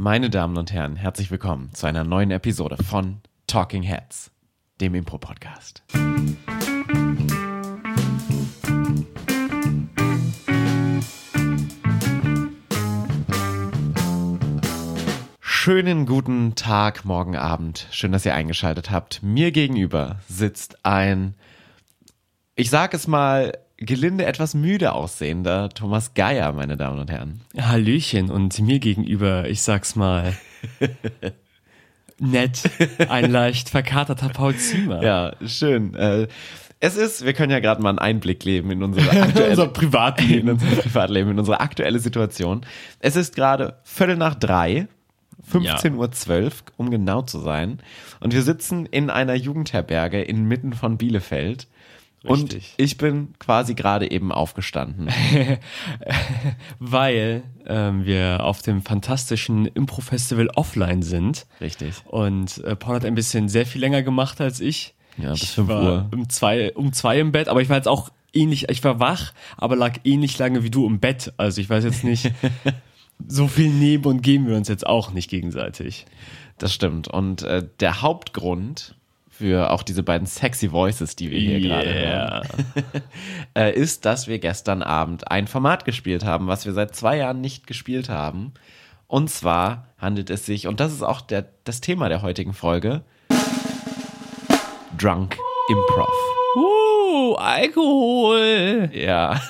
Meine Damen und Herren, herzlich willkommen zu einer neuen Episode von Talking Heads, dem Impro-Podcast. Schönen guten Tag, morgen Abend. Schön, dass ihr eingeschaltet habt. Mir gegenüber sitzt ein, ich sag es mal, gelinde etwas müde aussehender Thomas Geier, meine Damen und Herren. Hallöchen und mir gegenüber, ich sag's mal, nett, ein leicht verkaterter Paul Ziemer. Ja, schön. Äh, es ist, wir können ja gerade mal einen Einblick geben in unsere aktuelle, unser Privatleben. in unser Privatleben, in unsere aktuelle Situation. Es ist gerade Viertel nach drei, 15.12 Uhr, um genau zu sein. Und wir sitzen in einer Jugendherberge inmitten von Bielefeld. Und Richtig. ich bin quasi gerade eben aufgestanden. Weil ähm, wir auf dem fantastischen Impro-Festival offline sind. Richtig. Und äh, Paul hat ein bisschen sehr viel länger gemacht als ich. Ja, bis ich 5 war Uhr. Um zwei, um zwei im Bett, aber ich war jetzt auch ähnlich, ich war wach, aber lag ähnlich lange wie du im Bett. Also ich weiß jetzt nicht, so viel nehmen und geben wir uns jetzt auch nicht gegenseitig. Das stimmt. Und äh, der Hauptgrund für auch diese beiden sexy Voices, die wir hier gerade hören, äh, ist, dass wir gestern Abend ein Format gespielt haben, was wir seit zwei Jahren nicht gespielt haben. Und zwar handelt es sich, und das ist auch der, das Thema der heutigen Folge, Drunk Improv. Uh, Alkohol. Ja.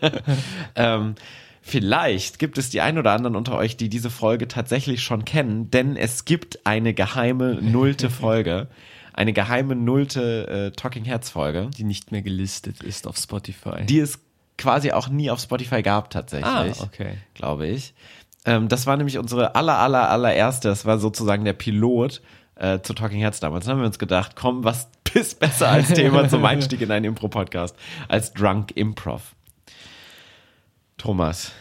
ähm, vielleicht gibt es die ein oder anderen unter euch, die diese Folge tatsächlich schon kennen, denn es gibt eine geheime nullte Folge. Eine geheime nullte äh, Talking Heads Folge, Die nicht mehr gelistet ist auf Spotify. die es quasi auch nie auf Spotify gab tatsächlich, Ah, okay. glaube ich. Ähm, das war nämlich unsere aller, aller, allererste, das war sozusagen der Pilot äh, zu Talking Heads damals. Dann haben wir uns gedacht, komm, was ist besser als Thema zum Einstieg in einen Impro-Podcast als Drunk Improv. Thomas,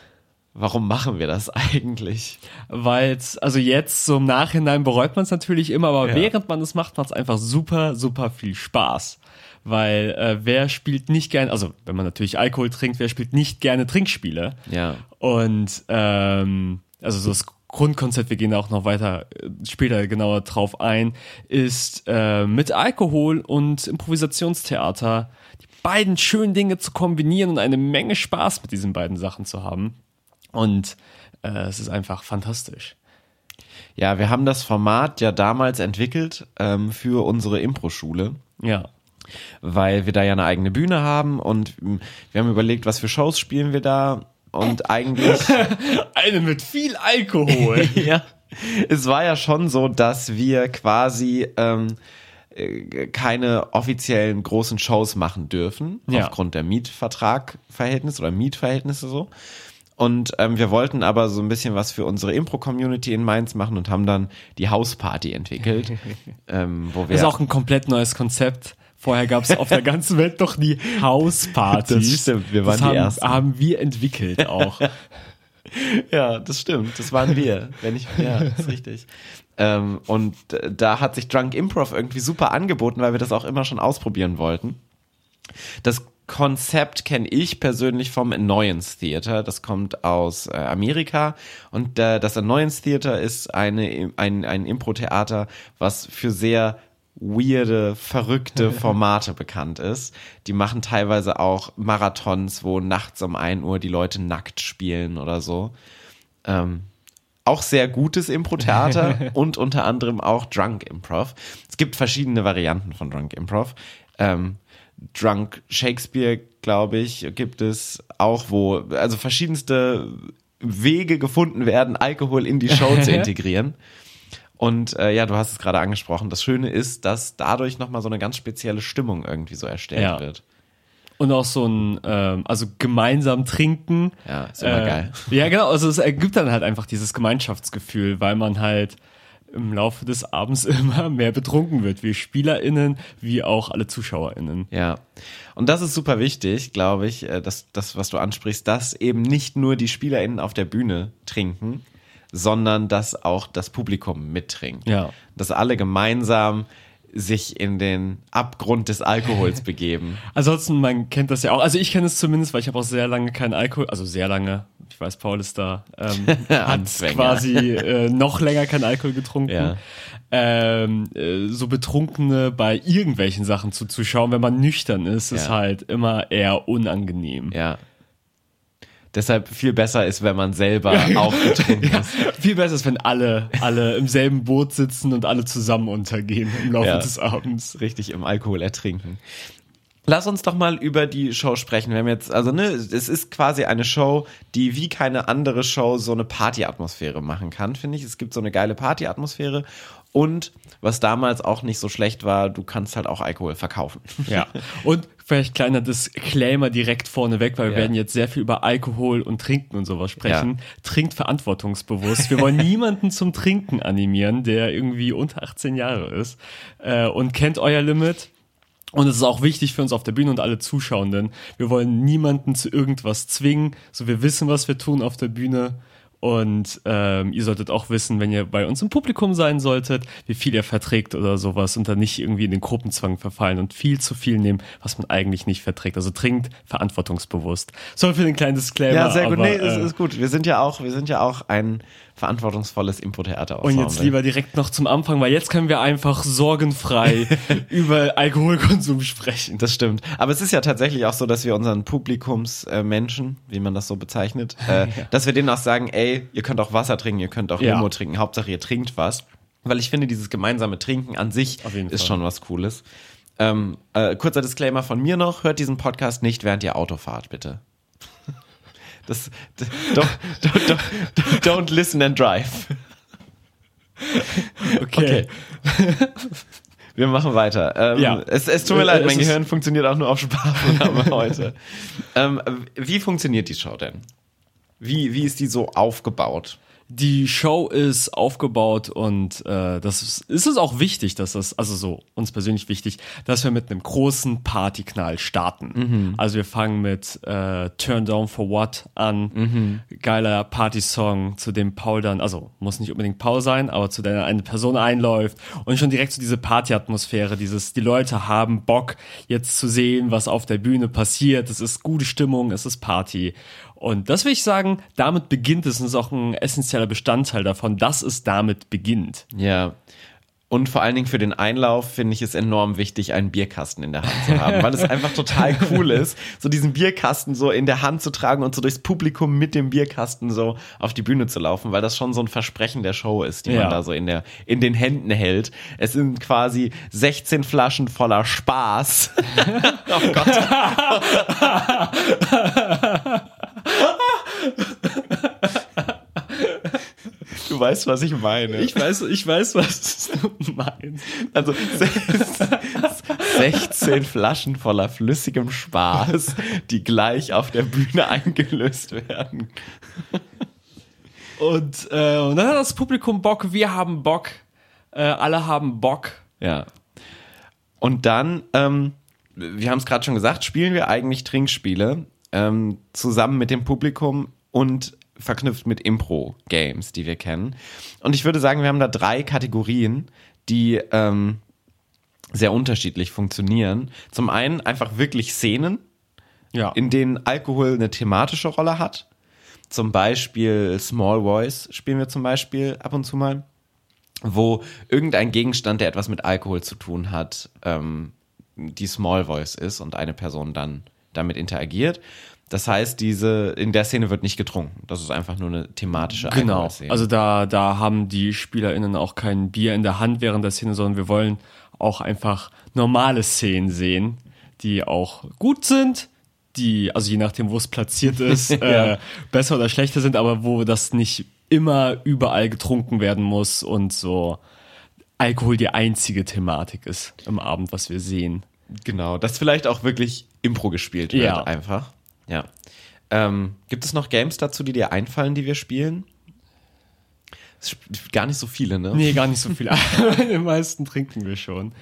warum machen wir das eigentlich? Weil also jetzt so im Nachhinein bereut man es natürlich immer, aber Ja. während man es macht, macht es einfach super, super viel Spaß. Weil äh, wer spielt nicht gerne, also wenn man natürlich Alkohol trinkt, wer spielt nicht gerne Trinkspiele? Ja. Und ähm, also so das Grundkonzept, wir gehen auch noch weiter äh, später genauer drauf ein, ist äh, mit Alkohol und Improvisationstheater die beiden schönen Dinge zu kombinieren und eine Menge Spaß mit diesen beiden Sachen zu haben. Und äh, es ist einfach fantastisch. Ja, wir haben das Format ja damals entwickelt ähm, für unsere Impro-Schule. Ja. weil wir da ja eine eigene Bühne haben und mm, wir haben überlegt, was für Shows spielen wir da und eigentlich Eine mit viel Alkohol. ja, es war ja schon so, dass wir quasi ähm, äh, keine offiziellen großen Shows machen dürfen Ja. aufgrund der Mietvertragverhältnisse oder Mietverhältnisse so. Und ähm, wir wollten aber so ein bisschen was für unsere Impro-Community in Mainz machen und haben dann die Hausparty entwickelt, ähm, wo wir Das ist auch ein komplett neues Konzept. Vorher gab es auf der ganzen Welt doch die Hauspartys. Das stimmt, wir waren das die haben, Ersten. haben wir entwickelt auch. Ja, das stimmt. Das waren wir. Wenn ich, ja, ist richtig. Ähm, und da hat sich Drunk Improv irgendwie super angeboten, weil wir das auch immer schon ausprobieren wollten. Das Konzept kenne ich persönlich vom Annoyance Theater. Das kommt aus äh, Amerika und äh, das Annoyance Theater ist eine, ein, ein Impro-Theater, was für sehr weirde, verrückte Formate bekannt ist. Die machen teilweise auch Marathons, wo nachts um 1 Uhr die Leute nackt spielen oder so. Ähm, auch sehr gutes Impro-Theater und unter anderem auch Drunk Improv. Es gibt verschiedene Varianten von Drunk Improv. Ähm, Drunk Shakespeare, glaube ich, gibt es auch, wo also verschiedenste Wege gefunden werden, Alkohol in die Show zu integrieren. Und äh, ja, du hast es gerade angesprochen. Das Schöne ist, dass dadurch nochmal so eine ganz spezielle Stimmung irgendwie so erstellt Ja. wird. Und auch so ein, ähm, also gemeinsam trinken. Ja, ist immer Äh, geil. Ja, genau. Also es ergibt dann halt einfach dieses Gemeinschaftsgefühl, weil man halt im Laufe des Abends immer mehr betrunken wird, wie SpielerInnen, wie auch alle ZuschauerInnen. Ja. Und das ist super wichtig, glaube ich, äh, dass das, was du ansprichst, dass eben nicht nur die SpielerInnen auf der Bühne trinken, sondern dass auch das Publikum mittrinkt. Ja. Dass alle gemeinsam sich in den Abgrund des Alkohols begeben. Ansonsten, man kennt das ja auch. Also ich kenne es zumindest, weil ich habe auch sehr lange keinen Alkohol, also sehr lange. Ich weiß, Paul ist da, ähm, hat quasi äh, noch länger keinen Alkohol getrunken. Ja. Ähm, äh, so Betrunkene bei irgendwelchen Sachen zuzuschauen, wenn man nüchtern ist, ist Ja. halt immer eher unangenehm. Ja. Deshalb viel besser ist, wenn man selber auch getrunken ist. Viel besser ist, wenn alle, alle im selben Boot sitzen und alle zusammen untergehen im Laufe Ja. des Abends. Richtig im Alkohol ertrinken. Lass uns doch mal über die Show sprechen. Wir haben jetzt, also ne, es ist quasi eine Show, die wie keine andere Show so eine Partyatmosphäre machen kann, finde ich. Es gibt so eine geile Partyatmosphäre und was damals auch nicht so schlecht war, du kannst halt auch Alkohol verkaufen. Ja. Und vielleicht kleiner Disclaimer direkt vorneweg, weil wir Ja. werden jetzt sehr viel über Alkohol und Trinken und sowas sprechen. Trinkt verantwortungsbewusst. Wir wollen niemanden zum Trinken animieren, der irgendwie unter 18 Jahre ist äh, und kennt euer Limit. Und es ist auch wichtig für uns auf der Bühne und alle Zuschauenden. Wir wollen niemanden zu irgendwas zwingen. So, wir wissen, was wir tun auf der Bühne. Und ähm, ihr solltet auch wissen, wenn ihr bei uns im Publikum sein solltet, wie viel ihr verträgt oder sowas und dann nicht irgendwie in den Gruppenzwang verfallen und viel zu viel nehmen, was man eigentlich nicht verträgt. Also trinkt verantwortungsbewusst. Sorry für den kleinen Disclaimer. Ja, sehr gut. Aber, nee, es äh, ist gut. Wir sind ja auch, wir sind ja auch ein verantwortungsvolles Impro-Theater. und jetzt lieber direkt noch zum Anfang, weil jetzt können wir einfach sorgenfrei über Alkoholkonsum sprechen. Das stimmt. Aber es ist ja tatsächlich auch so, dass wir unseren Publikumsmenschen, äh, wie man das so bezeichnet, äh, dass wir denen auch sagen, ey, ihr könnt auch Wasser trinken, ihr könnt auch Ja. Limo trinken, Hauptsache ihr trinkt was. Weil ich finde, dieses gemeinsame Trinken an sich ist Fall. schon was Cooles. Ähm, äh, kurzer Disclaimer von mir noch, hört diesen Podcast nicht, während ihr Auto fahrt, bitte. Das, don't, don't, don't, don't listen and drive. Okay. Wir machen weiter. Ähm, Ja. es, es tut mir Äh, leid, es mein Gehirn funktioniert auch nur auf Sparprogramme heute. Ähm, wie funktioniert die Show denn? Wie, wie ist die so aufgebaut? Die Show ist aufgebaut und äh, das ist, ist es auch wichtig, dass das, also so uns persönlich wichtig, dass wir mit einem großen Partyknall starten. Also wir fangen mit äh, Turn Down for What an, geiler Partysong, zu dem Paul dann, also muss nicht unbedingt Paul sein, aber zu der eine Person einläuft und schon direkt so diese Partyatmosphäre, dieses, die Leute haben Bock jetzt zu sehen, was auf der Bühne passiert. Es ist gute Stimmung, es ist Party. Und das will ich sagen, damit beginnt es und ist auch ein essentieller Bestandteil davon, dass es damit beginnt. Ja. Und vor allen Dingen für den Einlauf finde ich es enorm wichtig, einen Bierkasten in der Hand zu haben, weil es einfach total cool ist, so diesen Bierkasten so in der Hand zu tragen und so durchs Publikum mit dem Bierkasten so auf die Bühne zu laufen, weil das schon so ein Versprechen der Show ist, die Ja. man da so in der in den Händen hält. Es sind quasi 16 Flaschen voller Spaß. oh Gott. Du weißt, was ich meine. Ich weiß, ich weiß, was du meinst. Also 16 Flaschen voller flüssigem Spaß, die gleich auf der Bühne eingelöst werden. Und, äh, und dann hat das Publikum Bock, wir haben Bock, äh, alle haben Bock. Ja. Und dann, ähm, wir haben es gerade schon gesagt, spielen wir eigentlich Trinkspiele ähm, zusammen mit dem Publikum und verknüpft mit Impro-Games, die wir kennen. Und ich würde sagen, wir haben da drei Kategorien, die ähm, sehr unterschiedlich funktionieren. Zum einen einfach wirklich Szenen, Ja. in denen Alkohol eine thematische Rolle hat. Zum Beispiel Small Voice spielen wir zum Beispiel ab und zu mal, wo irgendein Gegenstand, der etwas mit Alkohol zu tun hat, ähm, die Small Voice ist und eine Person dann damit interagiert. Das heißt, diese in der Szene wird nicht getrunken. Das ist einfach nur eine thematische Genau. Alkoholszene. Also da, da haben die SpielerInnen auch kein Bier in der Hand während der Szene, sondern wir wollen auch einfach normale Szenen sehen, die auch gut sind, die, also je nachdem, wo es platziert ist, Ja. äh, besser oder schlechter sind, aber wo das nicht immer überall getrunken werden muss und so Alkohol die einzige Thematik ist im Abend, was wir sehen. Genau, dass vielleicht auch wirklich Impro gespielt wird, Ja. einfach. Ja. Ähm, gibt es noch Games dazu, die dir einfallen, die wir spielen? Gar nicht so viele, ne? Nee, gar nicht so viel. Die meisten trinken wir schon.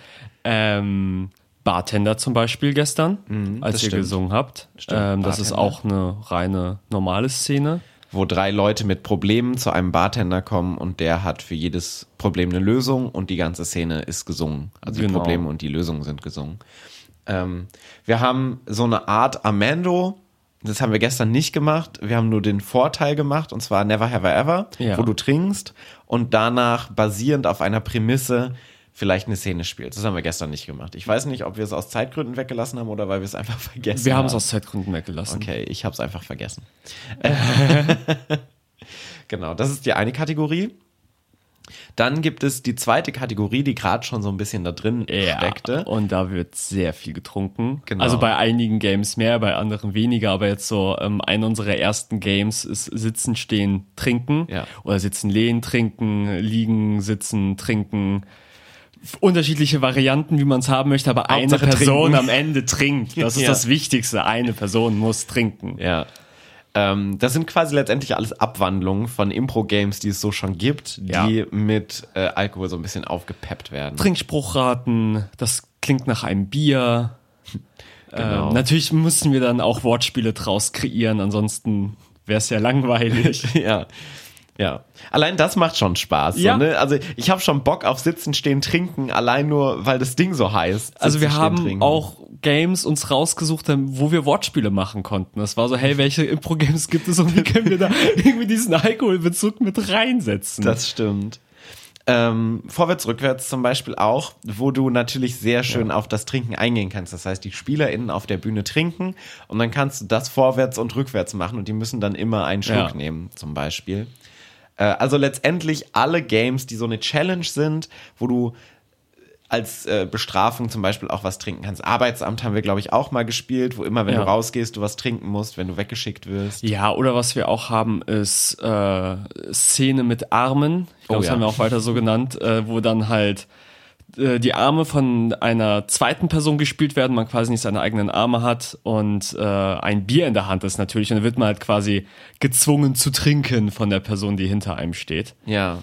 Ähm, Bartender zum Beispiel gestern, als Mhm, das ihr stimmt. gesungen habt. Ähm, das ist auch eine reine normale Szene. wo drei Leute mit Problemen zu einem Bartender kommen und der hat für jedes Problem eine Lösung und die ganze Szene ist gesungen. Also die Genau. Probleme und die Lösungen sind gesungen. Ähm, wir haben so eine Art Amando. Das haben wir gestern nicht gemacht. Wir haben nur den Vorteil gemacht, und zwar Never Have I Ever, Ja. wo du trinkst und danach basierend auf einer Prämisse vielleicht eine Szene spielst. Das haben wir gestern nicht gemacht. Ich weiß nicht, ob wir es aus Zeitgründen weggelassen haben oder weil wir es einfach vergessen Wir haben. haben es aus Zeitgründen weggelassen. Okay, ich habe es einfach vergessen. genau, das ist die eine Kategorie. Dann gibt es die zweite Kategorie, die gerade schon so ein bisschen da drin steckte. und da wird sehr viel getrunken. Genau. Also bei einigen Games mehr, bei anderen weniger, aber jetzt so ähm, ein unserer ersten Games ist Sitzen, Stehen, Trinken. Ja. Oder Sitzen, Lehnen, Trinken, Liegen, Sitzen, Trinken. Unterschiedliche Varianten, wie man es haben möchte, aber eine Hauptsache Person trinken. am Ende trinkt. Das ist Ja. das Wichtigste. Eine Person muss trinken. Ja. Ähm, das sind quasi letztendlich alles Abwandlungen von Impro-Games, die es so schon gibt, Ja. die mit äh, Alkohol so ein bisschen aufgepeppt werden. Trinkspruchraten, das klingt nach einem Bier. Genau. Ähm, natürlich müssen wir dann auch Wortspiele draus kreieren, ansonsten wäre es ja langweilig. ja. Ja. Allein das macht schon Spaß. Ja. So, ne? Also ich habe schon Bock auf Sitzen, Stehen, Trinken, allein nur, weil das Ding so heißt. Also wir Sitzen, haben Stehen, Trinken. auch Games uns rausgesucht, wo wir Wortspiele machen konnten. Das war so, hey, welche Impro-Games gibt es und wie können wir da irgendwie diesen Alkoholbezug mit reinsetzen? Das stimmt. Ähm, vorwärts, rückwärts zum Beispiel auch, wo du natürlich sehr schön auf das Trinken eingehen kannst. Das heißt, die SpielerInnen auf der Bühne trinken und dann kannst du das vorwärts und rückwärts machen und die müssen dann immer einen Schluck Ja. nehmen, zum Beispiel. Äh, also letztendlich alle Games, die so eine Challenge sind, wo du als äh, Bestrafung zum Beispiel auch was trinken kannst. Arbeitsamt haben wir, glaube ich, auch mal gespielt, wo immer, wenn Ja. du rausgehst, du was trinken musst, wenn du weggeschickt wirst. Ja, oder was wir auch haben, ist äh, Szene mit Armen. Ich glaube, Oh das ja. haben wir auch weiter so genannt, äh, wo dann halt äh, die Arme von einer zweiten Person gespielt werden, man quasi nicht seine eigenen Arme hat und äh, ein Bier in der Hand ist natürlich. Und dann wird man halt quasi gezwungen zu trinken von der Person, die hinter einem steht. Ja.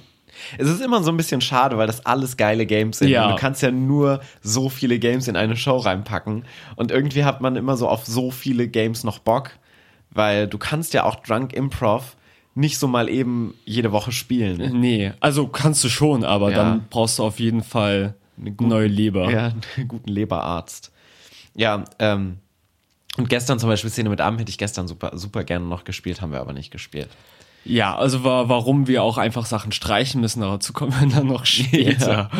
Es ist immer so ein bisschen schade, weil das alles geile Games sind. Ja. Und du kannst ja nur so viele Games in eine Show reinpacken. Und irgendwie hat man immer so auf so viele Games noch Bock, weil du kannst ja auch Drunk Improv nicht so mal eben jede Woche spielen. Nee, also kannst du schon, aber Ja. dann brauchst du auf jeden Fall eine neue Leber. Ja, einen guten Leberarzt. Ja, ähm, und gestern zum Beispiel Szene mit Arm hätte ich gestern super, super gerne noch gespielt, haben wir aber nicht gespielt. Ja, also wa warum wir auch einfach Sachen streichen müssen, dazu kommen wir dann noch später.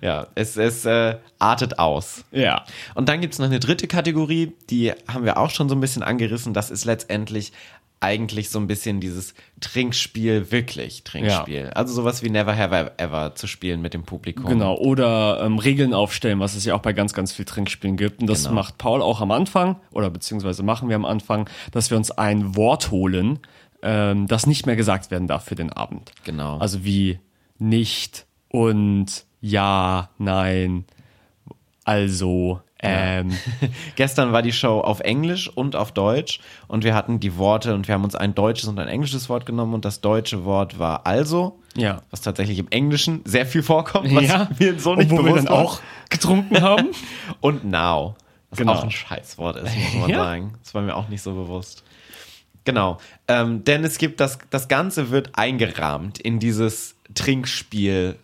Ja, es, es äh, artet aus. ja. Und dann gibt's noch eine dritte Kategorie, die haben wir auch schon so ein bisschen angerissen. Das ist letztendlich eigentlich so ein bisschen dieses Trinkspiel, wirklich Trinkspiel. Also sowas wie Never Have I Ever zu spielen mit dem Publikum. Genau, oder ähm, Regeln aufstellen, was es ja auch bei ganz, ganz viel Trinkspielen gibt. Und das Genau. macht Paul auch am Anfang, oder beziehungsweise machen wir am Anfang, dass wir uns ein Wort holen, ähm, das nicht mehr gesagt werden darf für den Abend. Genau. Also wie nicht und ja, nein, also, ähm, Gestern war die Show auf Englisch und auf Deutsch und wir hatten die Worte und wir haben uns ein deutsches und ein englisches Wort genommen und das deutsche Wort war also, ja. was tatsächlich im Englischen sehr viel vorkommt, was ja, mir so nicht und wo wir dann auch getrunken haben. Und now. Was Genau. auch ein Scheißwort ist, muss man Ja. sagen. Das war mir auch nicht so bewusst. Genau. Ähm, denn es gibt das, das Ganze wird eingerahmt in dieses Trinkspiel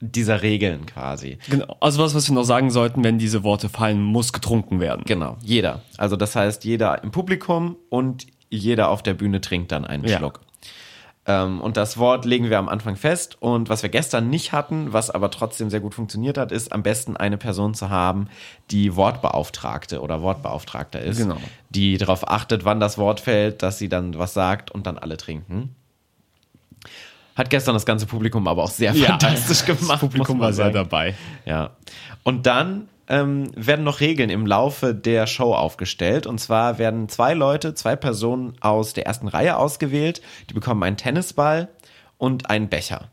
dieser Regeln quasi. Genau. Also was, was wir noch sagen sollten, wenn diese Worte fallen, muss getrunken werden. Genau. Jeder. Also das heißt, jeder im Publikum und jeder auf der Bühne trinkt dann einen Ja. Schluck. Ähm, und das Wort legen wir am Anfang fest. Und was wir gestern nicht hatten, was aber trotzdem sehr gut funktioniert hat, ist am besten eine Person zu haben, die Wortbeauftragte oder Wortbeauftragter ist, Genau. die darauf achtet, wann das Wort fällt, dass sie dann was sagt und dann alle trinken. Hat gestern das ganze Publikum aber auch sehr fantastisch gemacht. Das Publikum war sehr dabei. Ja. Und dann ähm, werden noch Regeln im Laufe der Show aufgestellt. Und zwar werden zwei Leute, zwei Personen aus der ersten Reihe ausgewählt. Die bekommen einen Tennisball und einen Becher.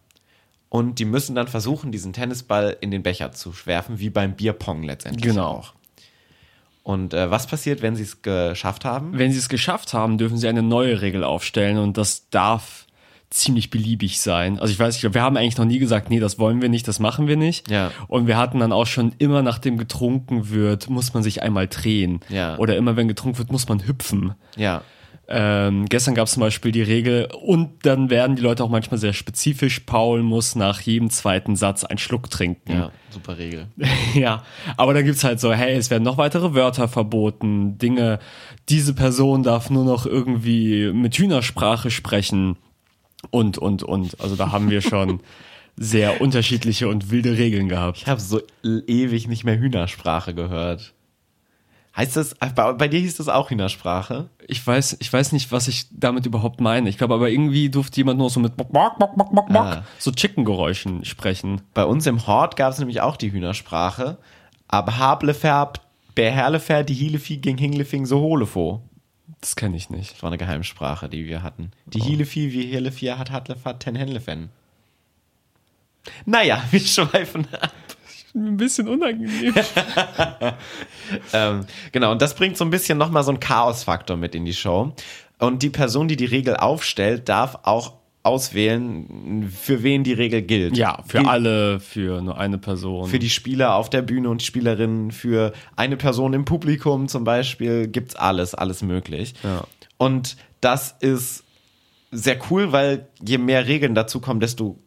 Und die müssen dann versuchen, diesen Tennisball in den Becher zu werfen, wie beim Bierpong letztendlich Genau. auch. Und äh, was passiert, wenn sie es geschafft haben? Wenn sie es geschafft haben, dürfen sie eine neue Regel aufstellen und das darf ziemlich beliebig sein. Also ich weiß nicht, wir haben eigentlich noch nie gesagt, nee, das wollen wir nicht, das machen wir nicht. Ja. Und wir hatten dann auch schon immer, nachdem getrunken wird, muss man sich einmal drehen. Ja. Oder immer, wenn getrunken wird, muss man hüpfen. Ja. Ähm, gestern gab es zum Beispiel die Regel und dann werden die Leute auch manchmal sehr spezifisch. Paul muss nach jedem zweiten Satz einen Schluck trinken. Ja, super Regel. ja, aber dann gibt's halt so, hey, es werden noch weitere Wörter verboten, Dinge, diese Person darf nur noch irgendwie mit Hühnersprache sprechen und, und, und. Also da haben wir schon sehr unterschiedliche und wilde Regeln gehabt. Ich habe so ewig nicht mehr Hühnersprache gehört. Heißt das, bei, bei, dir hieß das auch Hühnersprache? Ich weiß, ich weiß nicht, was ich damit überhaupt meine. Ich glaube aber irgendwie durfte jemand nur so mit Bock, Bock, Bock, Bock, Bock, ah. so Chicken-Geräuschen sprechen. Bei uns im Hort gab es nämlich auch die Hühnersprache. Aber Hableferb, Berherlefer, die Hielefi ging Hinglefing so Holefo. Das kenne ich nicht. Das war eine Geheimsprache, die wir hatten. Die oh. Hielefi wie Hielefi hat Hatlefat ten Henlefen. Naja, wir schweifen ab ein bisschen unangenehm. ähm, genau, und das bringt so ein bisschen nochmal so einen Chaos-Faktor mit in die Show. Und die Person, die die Regel aufstellt, darf auch auswählen, für wen die Regel gilt. Ja, für gilt alle, für nur eine Person. Für die Spieler auf der Bühne und Spielerinnen, für eine Person im Publikum zum Beispiel, gibt's alles, alles möglich. Ja. Und das ist sehr cool, weil je mehr Regeln dazu kommen, desto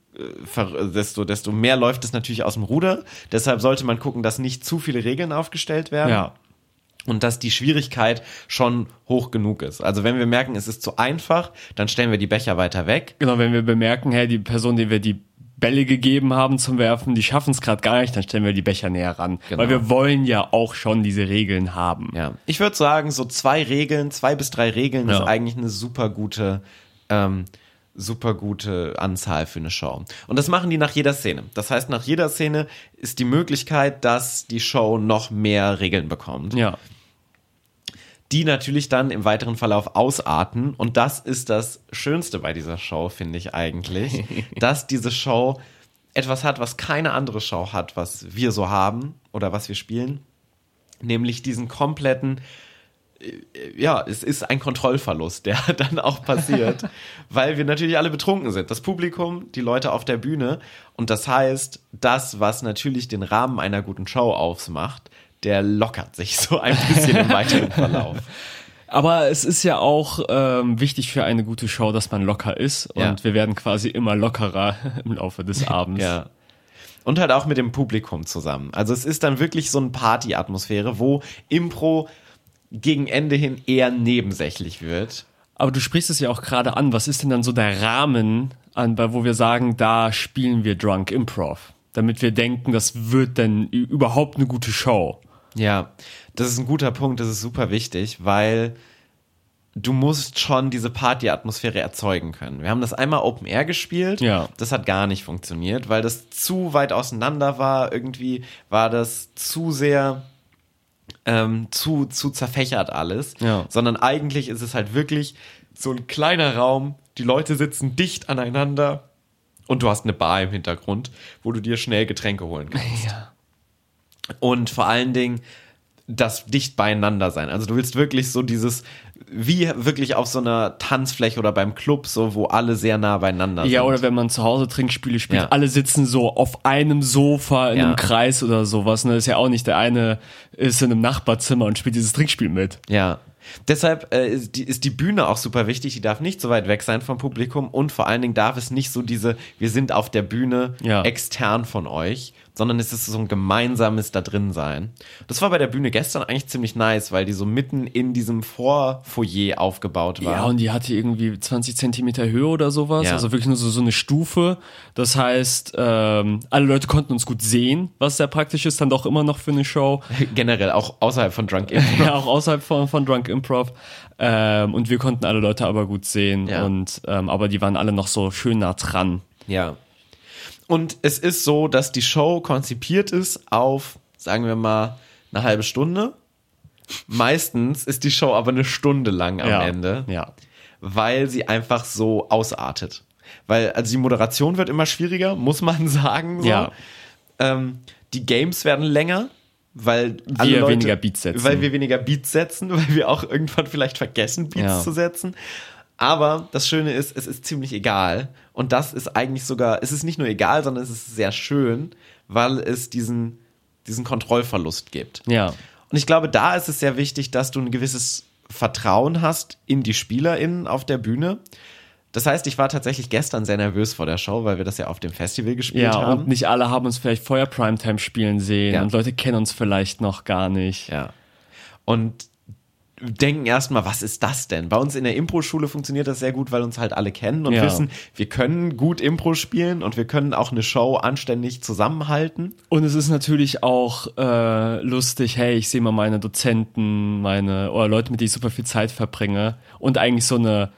desto, desto mehr läuft es natürlich aus dem Ruder. Deshalb sollte man gucken, dass nicht zu viele Regeln aufgestellt werden. Ja. Und dass die Schwierigkeit schon hoch genug ist. Also wenn wir merken, es ist zu einfach, dann stellen wir die Becher weiter weg. Genau, wenn wir bemerken, hey, die Person, die wir die Bälle gegeben haben zum Werfen, die schaffen es gerade gar nicht, dann stellen wir die Becher näher ran. Genau. Weil wir wollen ja auch schon diese Regeln haben. Ja. Ich würde sagen, so zwei Regeln, zwei bis drei Regeln ja. ist eigentlich eine super gute ähm, super gute Anzahl für eine Show. Und das machen die nach jeder Szene. Das heißt, nach jeder Szene ist die Möglichkeit, dass die Show noch mehr Regeln bekommt. Ja. Die natürlich dann im weiteren Verlauf ausarten. Und das ist das Schönste bei dieser Show, finde ich eigentlich, dass diese Show etwas hat, was keine andere Show hat, was wir so haben oder was wir spielen. Nämlich diesen kompletten ja, es ist ein Kontrollverlust, der dann auch passiert, weil wir natürlich alle betrunken sind. Das Publikum, die Leute auf der Bühne. Und das heißt, das, was natürlich den Rahmen einer guten Show ausmacht, der lockert sich so ein bisschen im weiteren Verlauf. Aber es ist ja auch ähm, wichtig für eine gute Show, dass man locker ist. Und ja. wir werden quasi immer lockerer im Laufe des Abends. Ja. Und halt auch mit dem Publikum zusammen. Also es ist dann wirklich so eine Party-Atmosphäre, wo Impro gegen Ende hin eher nebensächlich wird. Aber du sprichst es ja auch gerade an. Was ist denn dann so der Rahmen, an, wo wir sagen, da spielen wir Drunk Improv? Damit wir denken, das wird dann überhaupt eine gute Show. Ja, das ist ein guter Punkt, das ist super wichtig, weil du musst schon diese Party-Atmosphäre erzeugen können. Wir haben das einmal Open Air gespielt. Ja. Das hat gar nicht funktioniert, weil das zu weit auseinander war. Irgendwie war das zu sehr ähm, zu, zu zerfächert alles, ja. sondern eigentlich ist es halt wirklich so ein kleiner Raum, die Leute sitzen dicht aneinander und du hast eine Bar im Hintergrund, wo du dir schnell Getränke holen kannst. Ja. Und vor allen Dingen das dicht beieinander sein. Also du willst wirklich so dieses, wie wirklich auf so einer Tanzfläche oder beim Club, so wo alle sehr nah beieinander ja, sind. Ja, oder wenn man zu Hause Trinkspiele spielt, ja. alle sitzen so auf einem Sofa in ja. einem Kreis oder sowas. Ne? Das ist ja auch nicht der eine ist in einem Nachbarzimmer und spielt dieses Trinkspiel mit. Ja. Deshalb äh, ist, die, ist die Bühne auch super wichtig. Die darf nicht so weit weg sein vom Publikum und vor allen Dingen darf es nicht so diese, wir sind auf der Bühne ja. extern von euch, sondern es ist so ein gemeinsames da drin sein. Das war bei der Bühne gestern eigentlich ziemlich nice, weil die so mitten in diesem Vorfoyer aufgebaut war. Ja, und die hatte irgendwie 20 Zentimeter Höhe oder sowas, ja. also wirklich nur so, so eine Stufe. Das heißt, ähm, alle Leute konnten uns gut sehen, was sehr praktisch ist, dann doch immer noch für eine Show. Generell, auch außerhalb von Drunk Improv. ja, auch außerhalb von, von Drunk Improv. Ähm, und wir konnten alle Leute aber gut sehen. Ja. Und ähm, aber die waren alle noch so schön nah dran. Ja. Und es ist so, dass die Show konzipiert ist auf, sagen wir mal, eine halbe Stunde. Meistens ist die Show aber eine Stunde lang am ja, Ende. Ja. Weil sie einfach so ausartet. Weil, also die Moderation wird immer schwieriger, muss man sagen. So. Ja. Ähm, die Games werden länger, weil wir Leute, weniger Beats setzen. Weil wir weniger Beats setzen, weil wir auch irgendwann vielleicht vergessen, Beats ja. zu setzen. Aber das Schöne ist, es ist ziemlich egal. Und das ist eigentlich sogar, es ist nicht nur egal, sondern es ist sehr schön, weil es diesen, diesen Kontrollverlust gibt. Ja. Und ich glaube, da ist es sehr wichtig, dass du ein gewisses Vertrauen hast in die SpielerInnen auf der Bühne. Das heißt, ich war tatsächlich gestern sehr nervös vor der Show, weil wir das ja auf dem Festival gespielt Ja, haben. und nicht alle haben uns vielleicht vorher Primetime spielen sehen Ja. und Leute kennen uns vielleicht noch gar nicht. Ja. Und denken erstmal, was ist das denn? Bei uns in der Impro-Schule funktioniert das sehr gut, weil uns halt alle kennen und Ja. wissen, wir können gut Impro spielen und wir können auch eine Show anständig zusammenhalten. Und es ist natürlich auch äh, lustig, hey, ich sehe mal meine Dozenten, meine oder Leute, mit denen ich super viel Zeit verbringe und eigentlich so eine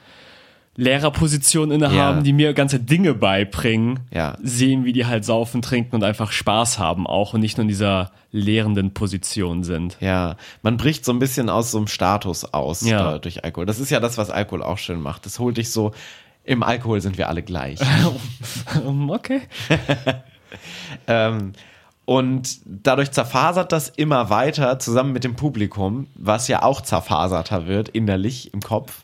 Lehrerposition innehaben, Ja. die mir ganze Dinge beibringen, Ja. sehen, wie die halt saufen, trinken und einfach Spaß haben auch und nicht nur in dieser lehrenden Position sind. Ja, man bricht so ein bisschen aus so einem Status aus Ja. äh, durch Alkohol. Das ist ja das, was Alkohol auch schön macht. Das holt dich so, im Alkohol sind wir alle gleich. Okay. Ähm, und dadurch zerfasert das immer weiter zusammen mit dem Publikum, was ja auch zerfaserter wird innerlich im Kopf.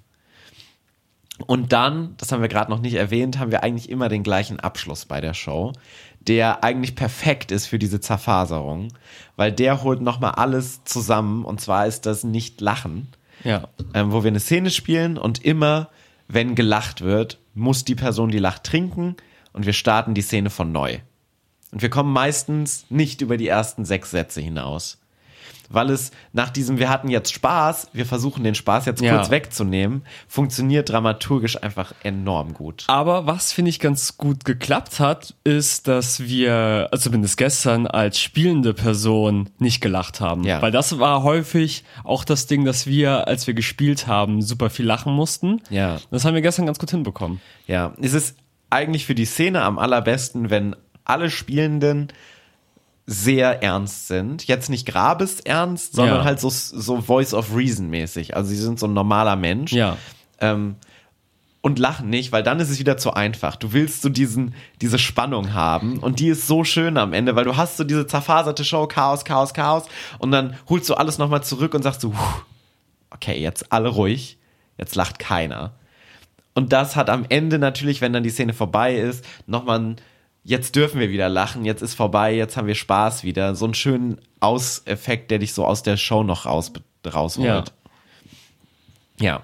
Und dann, das haben wir gerade noch nicht erwähnt, haben wir eigentlich immer den gleichen Abschluss bei der Show, der eigentlich perfekt ist für diese Zerfaserung, weil der holt nochmal alles zusammen und zwar ist das nicht Lachen, Ja. ähm, wo wir eine Szene spielen und immer, wenn gelacht wird, muss die Person, die lacht, trinken und wir starten die Szene von neu. Und wir kommen meistens nicht über die ersten sechs Sätze hinaus. Weil es nach diesem, wir hatten jetzt Spaß, wir versuchen den Spaß jetzt Ja. kurz wegzunehmen, funktioniert dramaturgisch einfach enorm gut. Aber was finde ich ganz gut geklappt hat, ist, dass wir, also zumindest gestern, als spielende Person nicht gelacht haben. Ja. Weil das war häufig auch das Ding, dass wir, als wir gespielt haben, super viel lachen mussten. Ja. Das haben wir gestern ganz gut hinbekommen. Ja, es ist eigentlich für die Szene am allerbesten, wenn alle Spielenden sehr ernst sind. Jetzt nicht grabesernst, sondern Ja. halt so, so Voice of Reason mäßig. Also sie sind so ein normaler Mensch. Ja. Ähm, und lachen nicht, weil dann ist es wieder zu einfach. Du willst so diesen, diese Spannung haben und die ist so schön am Ende, weil du hast so diese zerfaserte Show, Chaos, Chaos, Chaos und dann holst du alles nochmal zurück und sagst so, "Puh, okay, jetzt alle ruhig, jetzt lacht keiner. Und das hat am Ende natürlich, wenn dann die Szene vorbei ist, nochmal ein, jetzt dürfen wir wieder lachen, jetzt ist vorbei, jetzt haben wir Spaß wieder. So einen schönen Auseffekt, der dich so aus der Show noch raus, rausholt. Ja.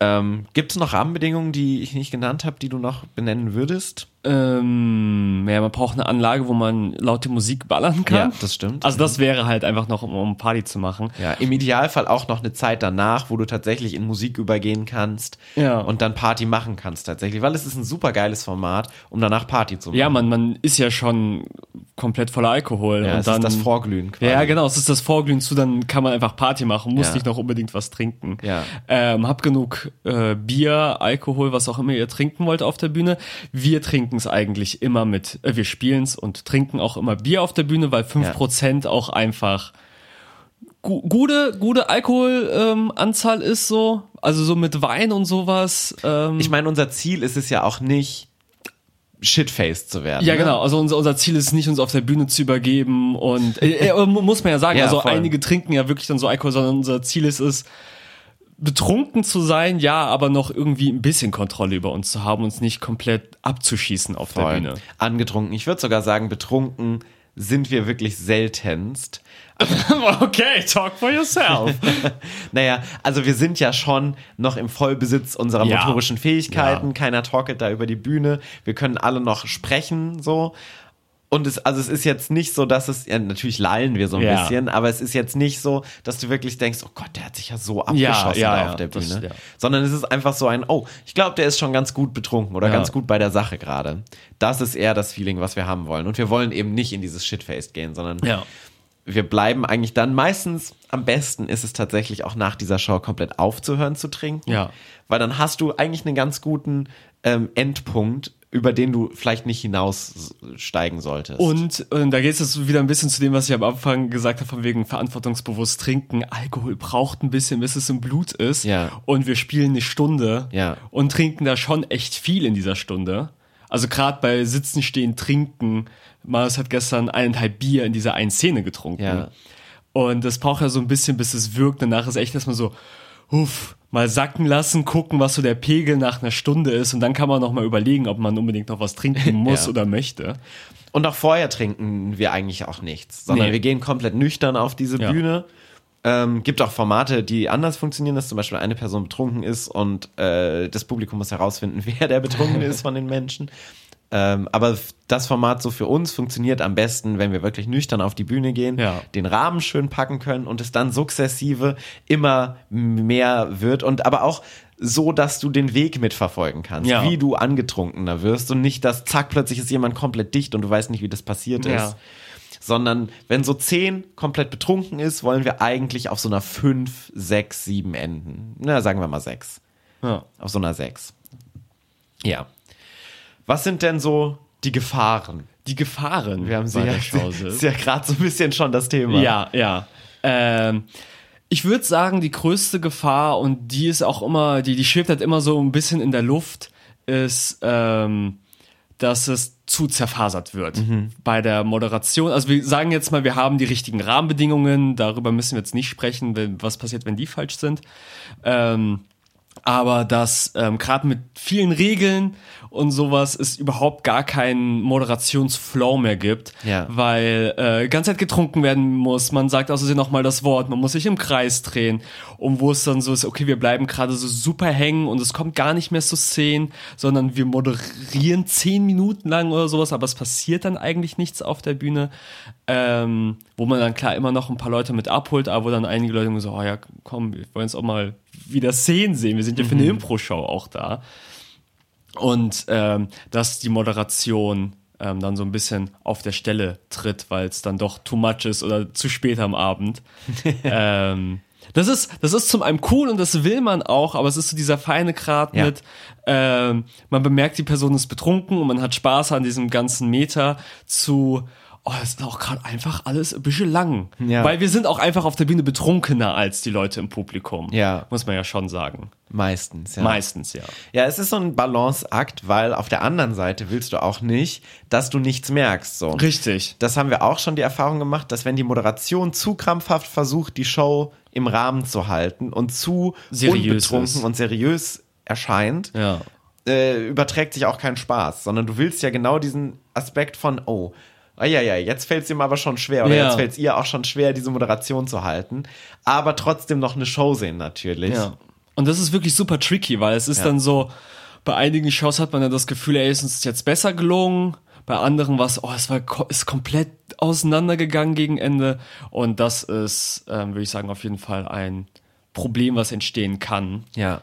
Ähm, Gibt es noch Rahmenbedingungen, die ich nicht genannt habe, die du noch benennen würdest? Ähm, ja, man braucht eine Anlage, wo man laute Musik ballern kann. Ja, das stimmt. Also das wäre halt einfach noch, um, um Party zu machen. Ja, im Idealfall auch noch eine Zeit danach, wo du tatsächlich in Musik übergehen kannst Ja. und dann Party machen kannst tatsächlich, weil es ist ein super geiles Format, um danach Party zu machen. Ja, man, man ist ja schon komplett voller Alkohol. ja und es dann, ist das Vorglühen quasi. Ja, genau, es ist das Vorglühen zu, dann kann man einfach Party machen, muss Ja. nicht noch unbedingt was trinken. Ja. Ähm, hab genug äh, Bier, Alkohol, was auch immer ihr trinken wollt auf der Bühne. Wir trinken es eigentlich immer mit, äh, wir spielen es und trinken auch immer Bier auf der Bühne, weil 5% auch einfach gu gute, gute Alkoholanzahl ähm, ist so. Also so mit Wein und sowas. Ähm, Ich meine, unser Ziel ist es ja auch nicht, shitfaced zu werden. Ja, ne? genau. Also unser, unser Ziel ist nicht, uns auf der Bühne zu übergeben und äh, äh, muss man ja sagen. Ja, also voll. einige trinken ja wirklich dann so Alkohol, sondern unser Ziel ist es, betrunken zu sein, ja, aber noch irgendwie ein bisschen Kontrolle über uns zu haben, uns nicht komplett abzuschießen auf der Voll. Bühne. Angetrunken. Ich würde sogar sagen, betrunken sind wir wirklich seltenst. okay, talk for yourself. Naja, also wir sind ja schon noch im Vollbesitz unserer Ja. motorischen Fähigkeiten. Ja. Keiner torkelt da über die Bühne. Wir können alle noch sprechen, so. Und es, also es ist jetzt nicht so, dass es, ja, natürlich lallen wir so ein Ja. bisschen, aber es ist jetzt nicht so, dass du wirklich denkst, oh Gott, der hat sich ja so abgeschossen ja, da auf der das- Bühne. ja. Sondern es ist einfach so ein, oh, ich glaube, der ist schon ganz gut betrunken oder ganz gut bei der Sache gerade. Das ist eher das Feeling, was wir haben wollen. Und wir wollen eben nicht in dieses Shitfaced gehen, sondern wir bleiben eigentlich dann meistens am besten ist es tatsächlich auch nach dieser Show komplett aufzuhören zu trinken. Ja. Weil dann hast du eigentlich einen ganz guten ähm, Endpunkt, über den du vielleicht nicht hinaussteigen solltest. Und, und da geht es jetzt wieder ein bisschen zu dem, was ich am Anfang gesagt habe, von wegen verantwortungsbewusst trinken. Alkohol braucht ein bisschen, bis es im Blut ist. Ja. Und wir spielen eine Stunde Ja. und trinken da schon echt viel in dieser Stunde. Also gerade bei Sitzen, Stehen, Trinken. Marius hat gestern eineinhalb Bier in dieser einen Szene getrunken. Ja. Und das braucht ja so ein bisschen, bis es wirkt. Danach ist echt erstmal so, uff, mal sacken lassen, gucken, was so der Pegel nach einer Stunde ist. Und dann kann man noch mal überlegen, ob man unbedingt noch was trinken muss Ja. oder möchte. Und auch vorher trinken wir eigentlich auch nichts, sondern Nee. wir gehen komplett nüchtern auf diese Ja. Bühne Ähm, gibt auch Formate, die anders funktionieren, dass zum Beispiel eine Person betrunken ist und äh, das Publikum muss herausfinden, wer der Betrunken ist von den Menschen. Ähm, aber das Format so für uns funktioniert am besten, wenn wir wirklich nüchtern auf die Bühne gehen, Ja. den Rahmen schön packen können und es dann sukzessive immer mehr wird und aber auch so, dass du den Weg mitverfolgen kannst, Ja. wie du angetrunkener wirst und nicht, dass zack, plötzlich ist jemand komplett dicht und du weißt nicht, wie das passiert Ja. ist. Sondern wenn so zehn komplett betrunken ist, wollen wir eigentlich auf so einer fünf, sechs, sieben enden. Na, sagen wir mal sechs. Ja. Auf so einer sechs. Ja. Was sind denn so die Gefahren? Die Gefahren Wir haben sie ja, ist ja gerade so ein bisschen schon das Thema. Ja, ja. Ähm, ich würde sagen, die größte Gefahr, und die ist auch immer, die, die schwebt halt immer so ein bisschen in der Luft, ist, ähm, dass es zu zerfasert wird bei der Moderation. Also wir sagen jetzt mal, wir haben die richtigen Rahmenbedingungen, darüber müssen wir jetzt nicht sprechen, wenn, was passiert, wenn die falsch sind. Ähm, aber dass ähm, gerade mit vielen Regeln und sowas es überhaupt gar keinen Moderationsflow mehr gibt, Ja. weil äh, ganz Zeit getrunken werden muss, man sagt außerdem noch mal das Wort, man muss sich im Kreis drehen. Und wo es dann so ist, okay, wir bleiben gerade so super hängen und es kommt gar nicht mehr zu Szenen, sondern wir moderieren zehn Minuten lang oder sowas, aber es passiert dann eigentlich nichts auf der Bühne, ähm, wo man dann klar immer noch ein paar Leute mit abholt, aber wo dann einige Leute so, oh ja, komm, wir wollen jetzt auch mal wieder Szenen sehen, wir sind ja für eine Impro-Show auch da. Und ähm, dass die Moderation ähm, dann so ein bisschen auf der Stelle tritt, weil es dann doch too much ist oder zu spät am Abend. ähm, das ist, das ist zum einen cool und das will man auch, aber es ist so dieser feine Grad Ja. mit, ähm, man bemerkt, die Person ist betrunken und man hat Spaß an diesem ganzen Meter zu, oh, das ist auch gerade einfach alles ein bisschen lang. Ja. Weil wir sind auch einfach auf der Bühne betrunkener als die Leute im Publikum. Ja. Muss man ja schon sagen. Meistens, ja. Meistens, ja. Ja, es ist so ein Balanceakt, weil auf der anderen Seite willst du auch nicht, dass du nichts merkst. So. Richtig. Das haben wir auch schon die Erfahrung gemacht, dass wenn die Moderation zu krampfhaft versucht, die Show im Rahmen zu halten und zu Seriös unbetrunken ist. und seriös erscheint, Ja. äh, überträgt sich auch kein Spaß, sondern du willst ja genau diesen Aspekt von, oh, ah, ja, ja, jetzt fällt es ihm aber schon schwer oder Ja. jetzt fällt es ihr auch schon schwer, diese Moderation zu halten, aber trotzdem noch eine Show sehen natürlich. Ja. Und das ist wirklich super tricky, weil es ist Ja. dann so, bei einigen Shows hat man ja das Gefühl, ey, ist uns jetzt besser gelungen. Bei anderen war es, oh, es war ist komplett auseinandergegangen gegen Ende. Und das ist, ähm, würde ich sagen, auf jeden Fall ein Problem, was entstehen kann. Ja.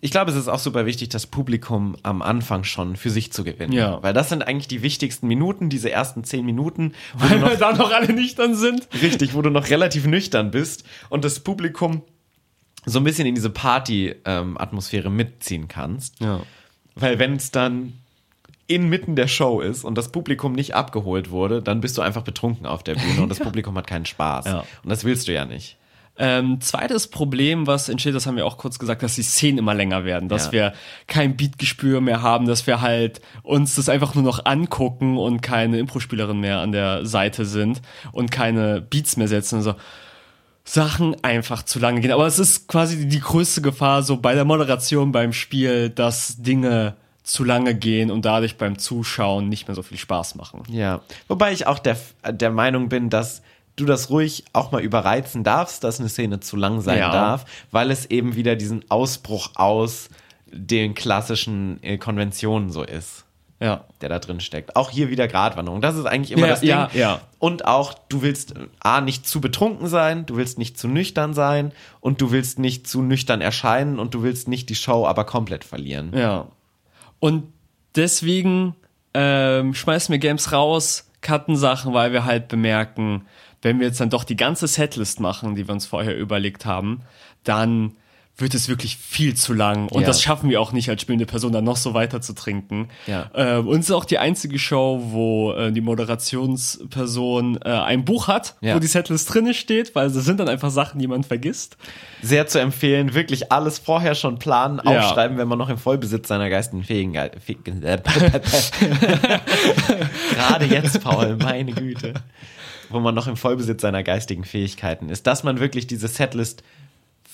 Ich glaube, es ist auch super wichtig, das Publikum am Anfang schon für sich zu gewinnen. Ja. Weil das sind eigentlich die wichtigsten Minuten, diese ersten zehn Minuten, wo Weil noch, wir da noch alle nüchtern sind. richtig, wo du noch relativ nüchtern bist und das Publikum so ein bisschen in diese Party-Atmosphäre mitziehen kannst. Ja. Weil wenn es dann inmitten der Show ist und das Publikum nicht abgeholt wurde, dann bist du einfach betrunken auf der Bühne und das Publikum hat keinen Spaß. Ja. Und das willst du ja nicht. Ähm, zweites Problem, was entsteht, das haben wir auch kurz gesagt, dass die Szenen immer länger werden, dass Ja. wir kein Beatgespür mehr haben, dass wir halt uns das einfach nur noch angucken und keine Impro-Spielerin mehr an der Seite sind und keine Beats mehr setzen und so. Sachen einfach zu lange gehen. Aber es ist quasi die größte Gefahr so bei der Moderation, beim Spiel, dass Dinge zu lange gehen und dadurch beim Zuschauen nicht mehr so viel Spaß machen. Ja, wobei ich auch der, der Meinung bin, dass du das ruhig auch mal überreizen darfst, dass eine Szene zu lang sein Ja. darf, weil es eben wieder diesen Ausbruch aus den klassischen äh, Konventionen so ist, Ja. der da drin steckt. Auch hier wieder Gratwanderung. Das ist eigentlich immer Ja, das Ding. ja, ja. Und auch, du willst äh, A, nicht zu betrunken sein, du willst nicht zu nüchtern sein und du willst nicht zu nüchtern erscheinen und du willst nicht die Show aber komplett verlieren. Ja. Und deswegen ähm, schmeißen wir Games raus, cutten Sachen, weil wir halt bemerken, wenn wir jetzt dann doch die ganze Setlist machen, die wir uns vorher überlegt haben, dann wird es wirklich viel zu lang. Und Ja. das schaffen wir auch nicht als spielende Person, dann noch so weiter zu trinken. Ja. Ähm, und es ist auch die einzige Show, wo äh, die Moderationsperson äh, ein Buch hat, Ja. wo die Setlist drinne steht, weil das sind dann einfach Sachen, die man vergisst. Sehr zu empfehlen, wirklich alles vorher schon planen, aufschreiben, wenn man noch im Vollbesitz seiner geistigen Fähigkeit. Fäh- Gerade jetzt, Paul, meine Güte. Wo man noch im Vollbesitz seiner geistigen Fähigkeiten ist, dass man wirklich diese Setlist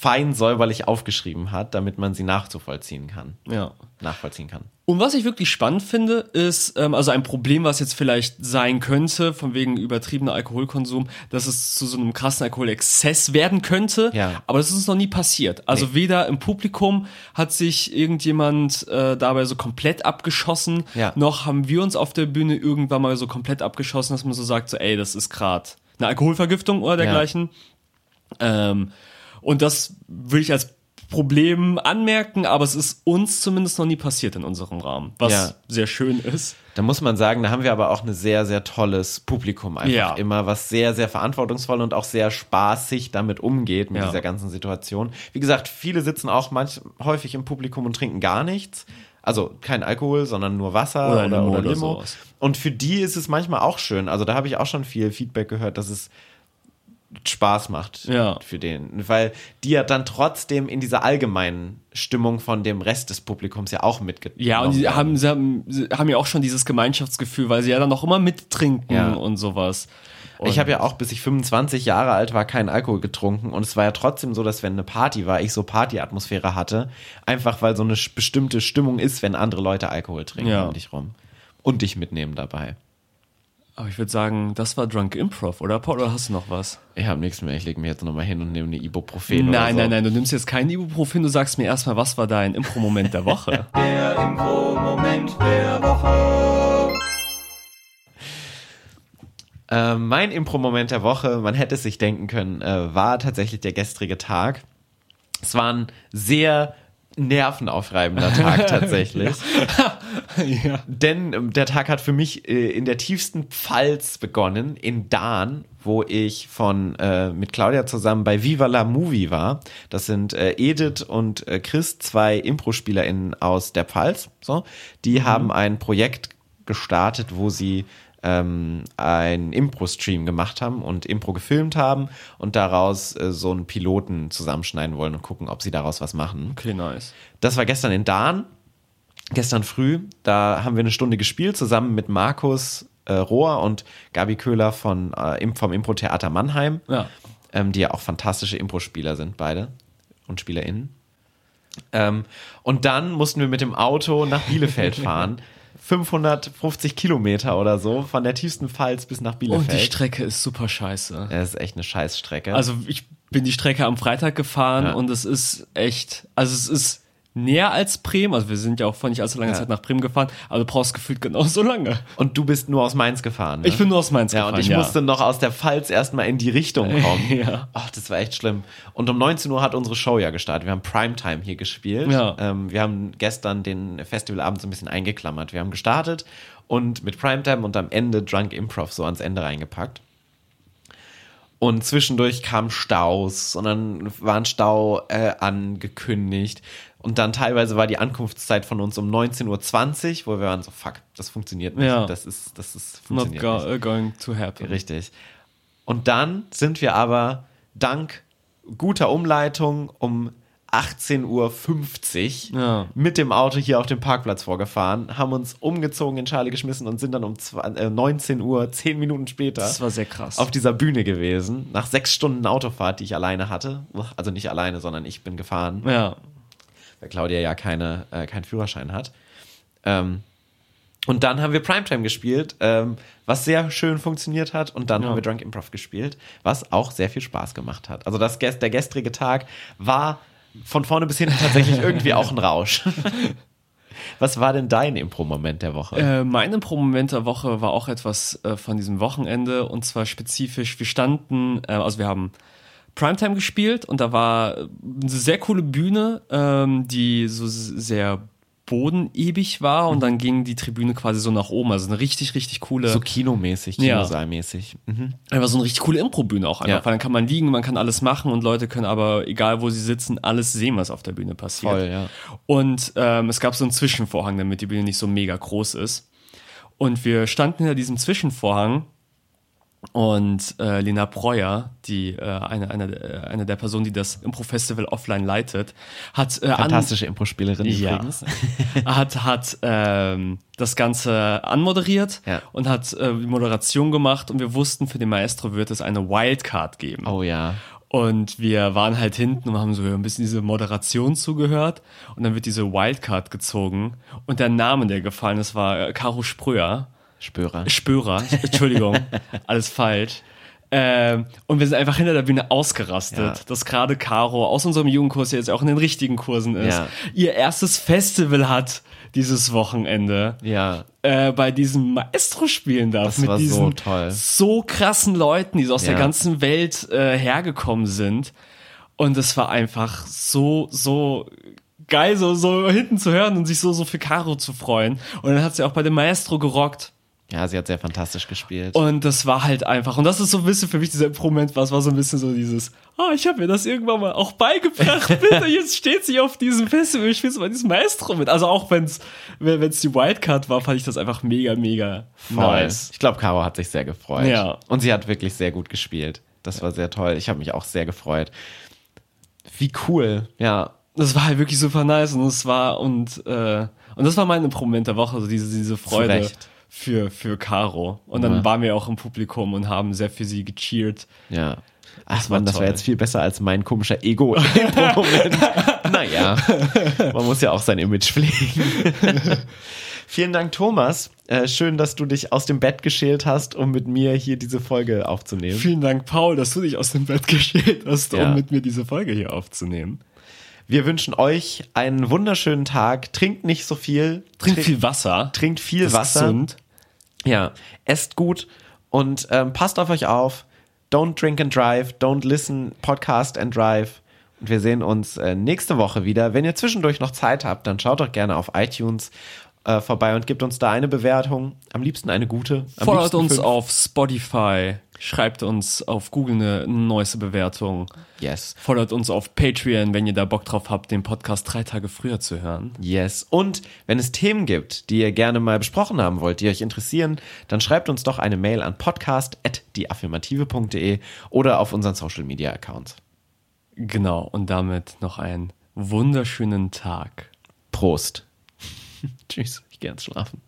fein säuberlich aufgeschrieben hat, damit man sie nachzuvollziehen kann. Ja. Nachvollziehen kann. Und was ich wirklich spannend finde, ist, ähm, also ein Problem, was jetzt vielleicht sein könnte, von wegen übertriebener Alkoholkonsum, dass es zu so einem krassen Alkoholexzess werden könnte. Ja. Aber das ist uns noch nie passiert. Also Nee. weder im Publikum hat sich irgendjemand äh, dabei so komplett abgeschossen, Ja. noch haben wir uns auf der Bühne irgendwann mal so komplett abgeschossen, dass man so sagt, so, ey, das ist gerade eine Alkoholvergiftung oder dergleichen. Ähm, und das will ich als Problem anmerken, aber es ist uns zumindest noch nie passiert in unserem Rahmen, was Ja. sehr schön ist. Da muss man sagen, da haben wir aber auch ein sehr, sehr tolles Publikum einfach Ja. immer, was sehr, sehr verantwortungsvoll und auch sehr spaßig damit umgeht, mit Ja. dieser ganzen Situation. Wie gesagt, viele sitzen auch manch, häufig im Publikum und trinken gar nichts. Also kein Alkohol, sondern nur Wasser Oder oder, Limo oder, oder Limo. und für die ist es manchmal auch schön. Also da habe ich auch schon viel Feedback gehört, dass es Spaß macht Ja. für den, weil die ja dann trotzdem in dieser allgemeinen Stimmung von dem Rest des Publikums ja auch mitgenommen Ja, und sie haben, sie haben, sie haben ja auch schon dieses Gemeinschaftsgefühl, weil sie ja dann noch immer mittrinken Ja. und sowas. Und Ich habe ja auch, bis ich 25 Jahre alt war, keinen Alkohol getrunken. Und es war ja trotzdem so, dass wenn eine Party war, ich so Partyatmosphäre hatte. Einfach weil so eine bestimmte Stimmung ist, wenn andere Leute Alkohol trinken Ja. um dich rum. Und dich mitnehmen dabei. Aber ich würde sagen, das war Drunk Improv, oder Paul? Oder hast du noch was? Ich habe nichts mehr. Ich lege mir jetzt nochmal hin und nehme eine Ibuprofen nein, oder so. nein, nein, du nimmst jetzt kein Ibuprofen, du sagst mir erstmal, was war dein Impro-Moment der Woche? Der Impro-Moment der Woche. Äh, mein Impro-Moment der Woche, man hätte es sich denken können, äh, war tatsächlich der gestrige Tag. Es war ein sehr nervenaufreibender Tag tatsächlich. ja. Denn ähm, der Tag hat für mich äh, in der tiefsten Pfalz begonnen, in Dahn, wo ich von äh, mit Claudia zusammen bei Viva la Movie war. Das sind äh, Edith und äh, Chris, zwei Impro-SpielerInnen aus der Pfalz. So, die haben ein Projekt gestartet, wo sie ähm, einen Impro-Stream gemacht haben und Impro gefilmt haben und daraus äh, so einen Piloten zusammenschneiden wollen und gucken, ob sie daraus was machen. Okay, nice. Das war gestern in Dahn, gestern früh. Da haben wir eine Stunde gespielt, zusammen mit Markus äh, Rohr und Gabi Köhler von, äh, vom Impro-Theater Mannheim, Ja. ähm, die ja auch fantastische Impro-Spieler sind, beide und SpielerInnen. Ähm, und dann mussten wir mit dem Auto nach Bielefeld fahren. 550 Kilometer oder so, von der tiefsten Pfalz bis nach Und die Bielefeld. Strecke ist super scheiße. das ist echt eine Scheißstrecke. Also ich bin die Strecke am Freitag gefahren Ja. und es ist echt, also es ist näher als Bremen, also wir sind ja auch vor nicht allzu langer Ja. Zeit nach Bremen gefahren, aber du brauchst gefühlt genauso lange. und du bist nur aus Mainz gefahren. Ne? Ich bin nur aus Mainz Ja, gefahren. und ich musste noch aus der Pfalz erstmal in die Richtung kommen. Ja. Ach, das war echt schlimm. Und um 19 Uhr hat unsere Show ja gestartet. Wir haben Primetime hier gespielt. Ja. Ähm, wir haben gestern den Festivalabend so ein bisschen eingeklammert. Wir haben gestartet und mit Primetime und am Ende Drunk Improv so ans Ende reingepackt. Und zwischendurch kamen Staus und dann war ein Stau äh, angekündigt. Und dann teilweise war die Ankunftszeit von uns um 19.20 Uhr, wo wir waren so, fuck, das funktioniert nicht. Ja. Das ist, das ist, Not funktioniert go nicht. uh, going to happen. Richtig. Und dann sind wir aber dank guter Umleitung um 18.50 Uhr Ja. mit dem Auto hier auf dem Parkplatz vorgefahren, haben uns umgezogen, in Schale geschmissen und sind dann um 20, äh, 19 Uhr, 10 Minuten später, Das war sehr krass. auf dieser Bühne gewesen. Nach sechs Stunden Autofahrt, die ich alleine hatte. Also nicht alleine, sondern ich bin gefahren ja. weil Claudia ja keine, äh, keinen Führerschein hat. Ähm, und dann haben wir Primetime gespielt, ähm, was sehr schön funktioniert hat. Und dann Ja. haben wir Drunk Improv gespielt, was auch sehr viel Spaß gemacht hat. Also das, der gestrige Tag war von vorne bis hinten tatsächlich irgendwie auch ein Rausch. was war denn dein Impro-Moment der Woche? Äh, mein Impro-Moment der Woche war auch etwas äh, von diesem Wochenende und zwar spezifisch, wir standen, äh, also wir haben Primetime gespielt und da war eine sehr coole Bühne, ähm, die so s- sehr bodenebig war und dann ging die Tribüne quasi so nach oben, also eine richtig, richtig coole, so kinomäßig, Ja. Kinosaalmäßig. Mhm. einfach so eine richtig coole Impro-Bühne auch einfach, Ja. weil dann kann man liegen, man kann alles machen und Leute können aber, egal wo sie sitzen, alles sehen, was auf der Bühne passiert. Voll, ja. Und ähm, es gab so einen Zwischenvorhang, damit die Bühne nicht so mega groß ist. Und wir standen hinter diesem Zwischenvorhang und äh, Lena Breuer, die äh, eine, eine, äh, eine der Personen, die das Impro-Festival offline leitet, hat äh, an, Fantastische Impro-Spielerin ja. übrigens. hat, hat ähm, das Ganze anmoderiert Ja. und hat äh, die Moderation gemacht und wir wussten, für den Maestro wird es eine Wildcard geben. Oh ja. Und wir waren halt hinten und haben so ein bisschen diese Moderation zugehört. Und dann wird diese Wildcard gezogen. Und der Name, der gefallen ist, war äh, Caro Spröer. Spörer. Spörer, Entschuldigung, alles falsch. Ähm, und wir sind einfach hinter der Bühne ausgerastet, Ja. dass gerade Caro aus unserem Jugendkurs jetzt auch in den richtigen Kursen ist, Ja. ihr erstes Festival hat dieses Wochenende, Ja. äh, bei diesem Maestro spielen darf. Das mit so diesen toll. so krassen Leuten, die so aus Ja. der ganzen Welt äh, hergekommen sind. Und es war einfach so, so geil, so, so hinten zu hören und sich so, so für Caro zu freuen. Und dann hat sie auch bei dem Maestro gerockt. Ja, sie hat sehr fantastisch gespielt. Und das war halt einfach, und das ist so ein bisschen für mich dieser Improvement, was war so ein bisschen so dieses, ah, ich habe mir das irgendwann mal auch beigebracht, bitte, jetzt steht sie auf diesem Festival, ich spiele bei diesem Maestro mit. Also auch wenn's, wenn es die Wildcard war, fand ich das einfach mega, mega nice. Ich glaube, Caro hat sich sehr gefreut. Ja. Und sie hat wirklich sehr gut gespielt. Das war sehr toll. Ich habe mich auch sehr gefreut. Wie cool. Ja. Das war halt wirklich super nice und es war, und, äh, und das war mein Improvement der Woche, also diese, diese Freude Recht. Für, für Caro. Und dann Ja. waren wir auch im Publikum und haben sehr für sie gecheert. Ja. Ach war man, das war jetzt viel besser als mein komischer Ego-Moment. naja, man muss ja auch sein Image pflegen. Vielen Dank, Thomas. Äh, schön, dass du dich aus dem Bett geschält hast, um mit mir hier diese Folge aufzunehmen. Vielen Dank, Paul, dass du dich aus dem Bett geschält hast, Ja. um mit mir diese Folge hier aufzunehmen. Wir wünschen euch einen wunderschönen Tag. Trinkt nicht so viel. Trink Trink- viel Wasser. Trinkt viel Das ist Wasser. gesund. Ja, esst gut und ähm, passt auf euch auf. Don't drink and drive, don't listen, podcast and drive. Und wir sehen uns äh, nächste Woche wieder. Wenn ihr zwischendurch noch Zeit habt, dann schaut doch gerne auf iTunes äh, vorbei und gebt uns da eine Bewertung. Am liebsten eine gute. Am Folgt uns fünf. auf Spotify. Schreibt uns auf Google eine neueste Bewertung. Yes. Folgt uns auf Patreon, wenn ihr da Bock drauf habt, den Podcast drei Tage früher zu hören. Yes. Und wenn es Themen gibt, die ihr gerne mal besprochen haben wollt, die euch interessieren, dann schreibt uns doch eine Mail an podcast.deaffirmative.de oder auf unseren Social Media Accounts. Genau, und damit noch einen wunderschönen Tag. Prost. Tschüss. Ich gehe ins Schlafen.